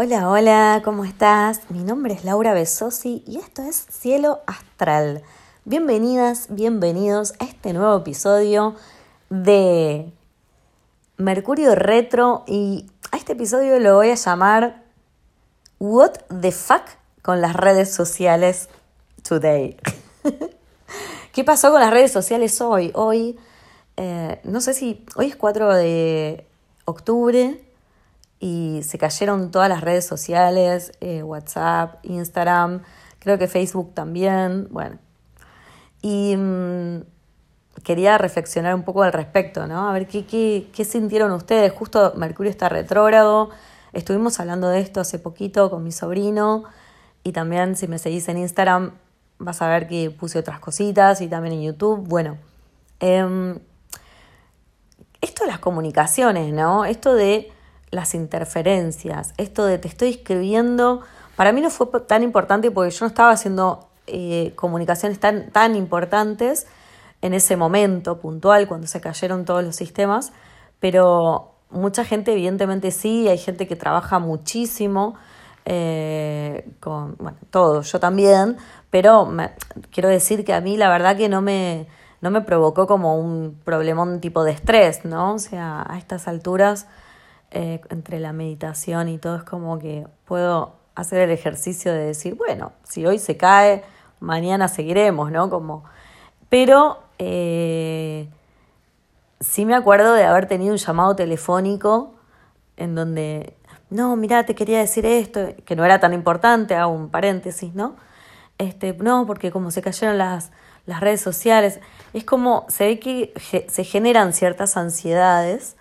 Hola, hola, ¿cómo estás? Mi nombre es Laura Besosi y esto es Cielo Astral. Bienvenidas, bienvenidos a este nuevo episodio de Mercurio Retro y a este episodio lo voy a llamar What the fuck con las redes sociales today. ¿Qué pasó con las redes sociales hoy? Hoy, eh, no sé si, hoy es 4 de octubre y se cayeron todas las redes sociales, eh, WhatsApp, Instagram, creo que Facebook también, bueno. Y mm, quería reflexionar un poco al respecto, ¿no? A ver qué, qué, qué sintieron ustedes. Justo Mercurio está retrógrado, estuvimos hablando de esto hace poquito con mi sobrino y también si me seguís en Instagram vas a ver que puse otras cositas y también en YouTube. Bueno, em, esto de las comunicaciones, ¿no? Esto de las interferencias, esto de te estoy escribiendo, para mí no fue tan importante porque yo no estaba haciendo eh, comunicaciones tan, tan importantes en ese momento puntual, cuando se cayeron todos los sistemas, pero mucha gente evidentemente sí, hay gente que trabaja muchísimo eh, con, bueno, todo, yo también, pero quiero decir que a mí la verdad que no me, no me provocó como un problemón tipo de estrés, ¿no? O sea, a estas alturas eh, entre la meditación y todo, es como que puedo hacer el ejercicio de decir, bueno, si hoy se cae, mañana seguiremos, ¿no? Como, pero eh, sí me acuerdo de haber tenido un llamado telefónico en donde, no, mira, te quería decir esto, que no era tan importante, hago un paréntesis, ¿no? Este, no, porque como se cayeron las, las redes sociales, es como se ve que se generan ciertas ansiedades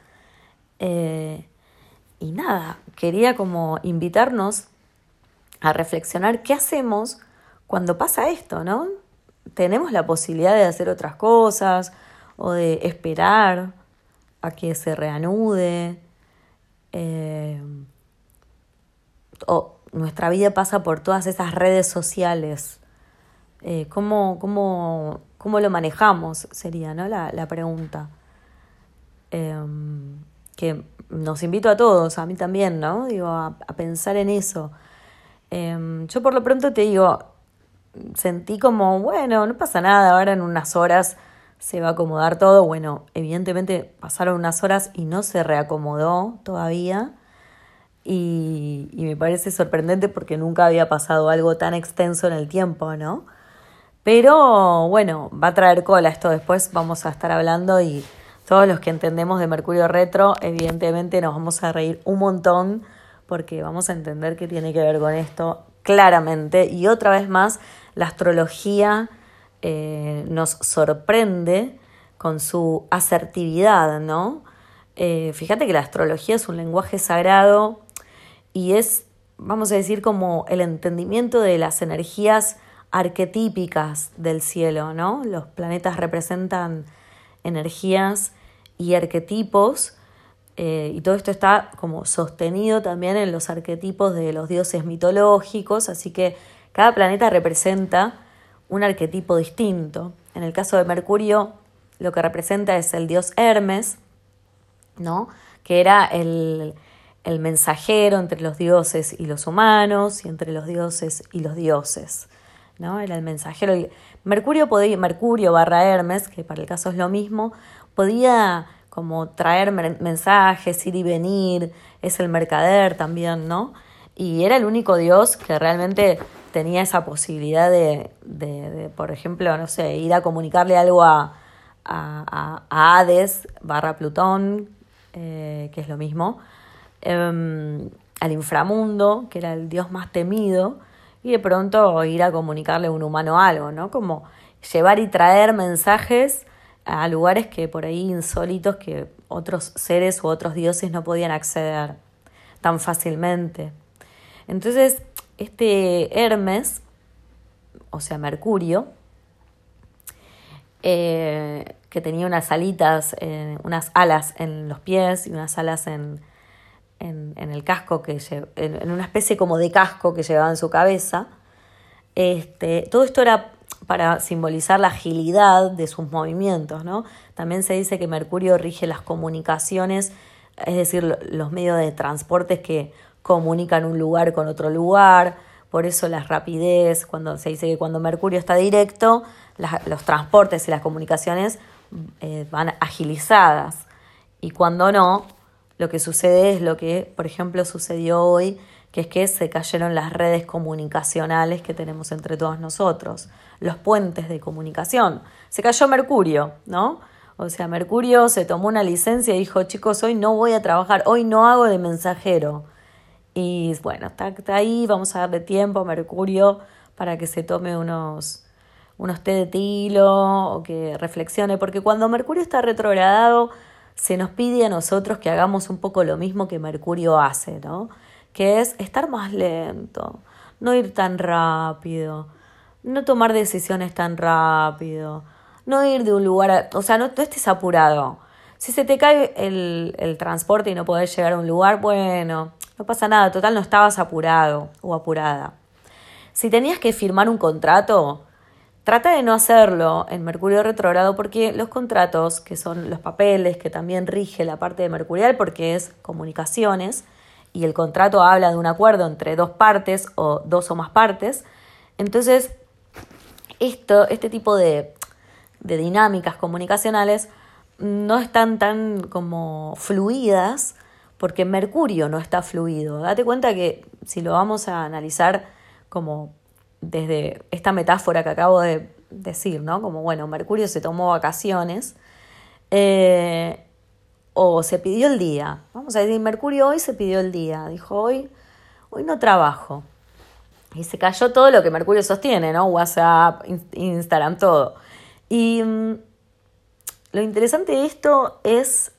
eh, y nada, quería como invitarnos a reflexionar qué hacemos cuando pasa esto, ¿no? Tenemos la posibilidad de hacer otras cosas o de esperar a que se reanude. Eh, o nuestra vida pasa por todas esas redes sociales. Eh, ¿cómo, cómo, cómo, lo manejamos? Sería ¿no? la, la pregunta. Eh, que nos invito a todos, a mí también, ¿no? Digo, a, pensar en eso. Em, yo por lo pronto te digo, sentí como, bueno, no pasa nada, ahora en unas horas se va a acomodar todo. Bueno, evidentemente pasaron unas horas y no se reacomodó todavía. Y, y, me parece sorprendente porque nunca había pasado algo tan extenso en el tiempo, ¿no? Pero bueno, va a traer cola esto después, vamos a estar hablando y todos los que entendemos de Mercurio Retro, evidentemente nos vamos a reír un montón porque vamos a entender que tiene que ver con esto claramente. Y otra vez más, la astrología eh, nos sorprende con su asertividad, ¿no? Eh, fíjate que la astrología es un lenguaje sagrado y es, vamos a decir, como el entendimiento de las energías arquetípicas del cielo, ¿no? Los planetas representan energías y arquetipos, eh, y todo esto está como sostenido también en los arquetipos de los dioses mitológicos, así que cada planeta representa un arquetipo distinto. En el caso de Mercurio, lo que representa es el dios Hermes, ¿no? que era el, el mensajero entre los dioses y los humanos, y entre los dioses y los dioses. ¿no? Era el mensajero. Mercurio, podía, Mercurio barra Hermes, que para el caso es lo mismo, podía como traer mensajes, ir y venir, es el mercader también, ¿no? Y era el único dios que realmente tenía esa posibilidad de, de, por ejemplo, no sé, ir a comunicarle algo a, a, a Hades barra Plutón, eh, que es lo mismo, em, al inframundo, que era el dios más temido, y de pronto ir a comunicarle a un humano algo, ¿no? Como llevar y traer mensajes a lugares que por ahí insólitos que otros seres u otros dioses no podían acceder tan fácilmente. Entonces, este Hermes, o sea, Mercurio, eh, que tenía unas alitas, eh, unas alas en los pies y unas alas en, en, el casco, que en, una especie como de casco que llevaba en su cabeza. Este, todo esto era para simbolizar la agilidad de sus movimientos, ¿no? También se dice que Mercurio rige las comunicaciones, es decir, los medios de transportes que comunican un lugar con otro lugar, por eso la rapidez, cuando se dice que cuando Mercurio está directo, los transportes y las comunicaciones eh, van agilizadas. Y cuando no, lo que sucede es lo que, por ejemplo, sucedió hoy, que es que se cayeron las redes comunicacionales que tenemos entre todos nosotros, los puentes de comunicación. Se cayó Mercurio, ¿no? O sea, Mercurio se tomó una licencia y dijo, chicos, hoy no voy a trabajar, hoy no hago de mensajero. Y bueno, está, ahí, vamos a darle tiempo a Mercurio para que se tome unos, unos té de tilo o que reflexione, porque cuando Mercurio está retrogradado, se nos pide a nosotros que hagamos un poco lo mismo que Mercurio hace, ¿no? Que es estar más lento, no ir tan rápido, no tomar decisiones tan rápido, no ir de un lugar, a, o sea, no, estés apurado. Si se te cae el, el transporte y no podés llegar a un lugar, bueno, no pasa nada, total no estabas apurado o apurada. Si tenías que firmar un contrato, trata de no hacerlo en Mercurio retrogrado porque los contratos, que son los papeles, que también rige la parte de Mercurial porque es comunicaciones, y el contrato habla de un acuerdo entre dos partes o dos o más partes, entonces esto, este tipo de, de dinámicas comunicacionales no están tan como fluidas porque Mercurio no está fluido. Date cuenta que si lo vamos a analizar como desde esta metáfora que acabo de decir, ¿no? Como, bueno, Mercurio se tomó vacaciones eh, o se pidió el día. Vamos a decir, Mercurio hoy se pidió el día. Dijo, hoy, hoy no trabajo. Y se cayó todo lo que Mercurio sostiene, ¿no? WhatsApp, Instagram, todo. Y mm, lo interesante de esto es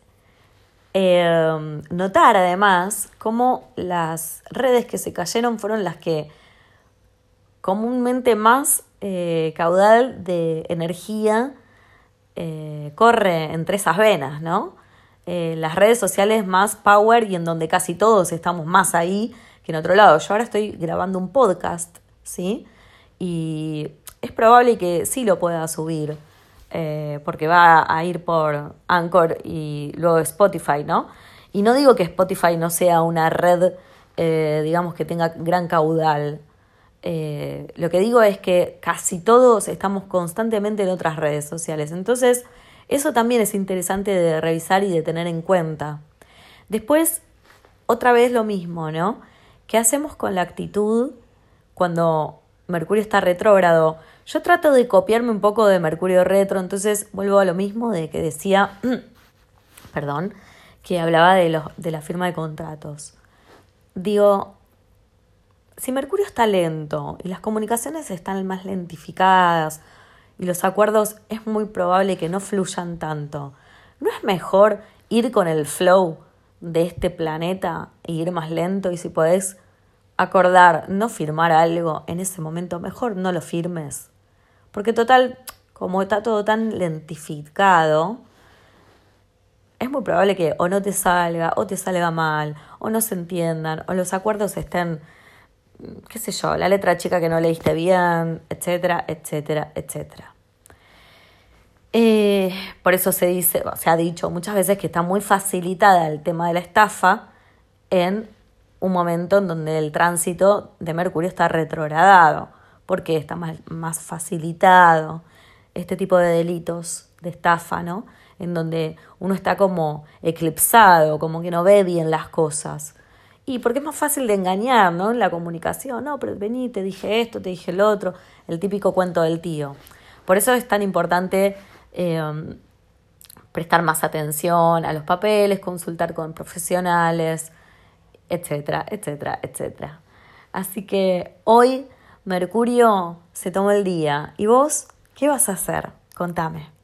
Em, notar además cómo las redes que se cayeron fueron las que comúnmente más eh, caudal de energía eh, corre entre esas venas, ¿no? Eh, las redes sociales más power y en donde casi todos estamos más ahí que en otro lado. Yo ahora estoy grabando un podcast, ¿sí? Y es probable que sí lo pueda subir eh, porque va a ir por Anchor y luego Spotify, ¿no? Y no digo que Spotify no sea una red, eh, digamos, que tenga gran caudal. Eh, lo que digo es que casi todos estamos constantemente en otras redes sociales. Entonces, eso también es interesante de revisar y de tener en cuenta. Después, otra vez lo mismo, ¿no? ¿Qué hacemos con la actitud cuando Mercurio está retrógrado? Yo trato de copiarme un poco de Mercurio Retro, entonces vuelvo a lo mismo de que decía, perdón, que hablaba de, de la firma de contratos. Digo, si Mercurio está lento y las comunicaciones están más lentificadas y los acuerdos es muy probable que no fluyan tanto, ¿no es mejor ir con el flow de este planeta e ir más lento y si podés acordar no firmar algo en ese momento, mejor no lo firmes? Porque total, como está todo tan lentificado, es muy probable que o no te salga, o te salga mal, o no se entiendan, o los acuerdos estén, qué sé yo, la letra chica que no leíste bien, etcétera, etcétera, etcétera. Eh, por eso se dice, se ha dicho muchas veces que está muy facilitada el tema de la estafa en un momento en donde el tránsito de Mercurio está retrogradado porque está más, más facilitado este tipo de delitos de estafa, ¿no? En donde uno está como eclipsado, como que no ve bien las cosas. Y porque es más fácil de engañar, ¿no? En la comunicación, no, pero vení, te dije esto, te dije el otro, el típico cuento del tío. Por eso es tan importante em, prestar más atención a los papeles, consultar con profesionales, etcétera, etcétera, etcétera. Así que hoy Mercurio se tomó el día. ¿Y vos qué vas a hacer? Contame.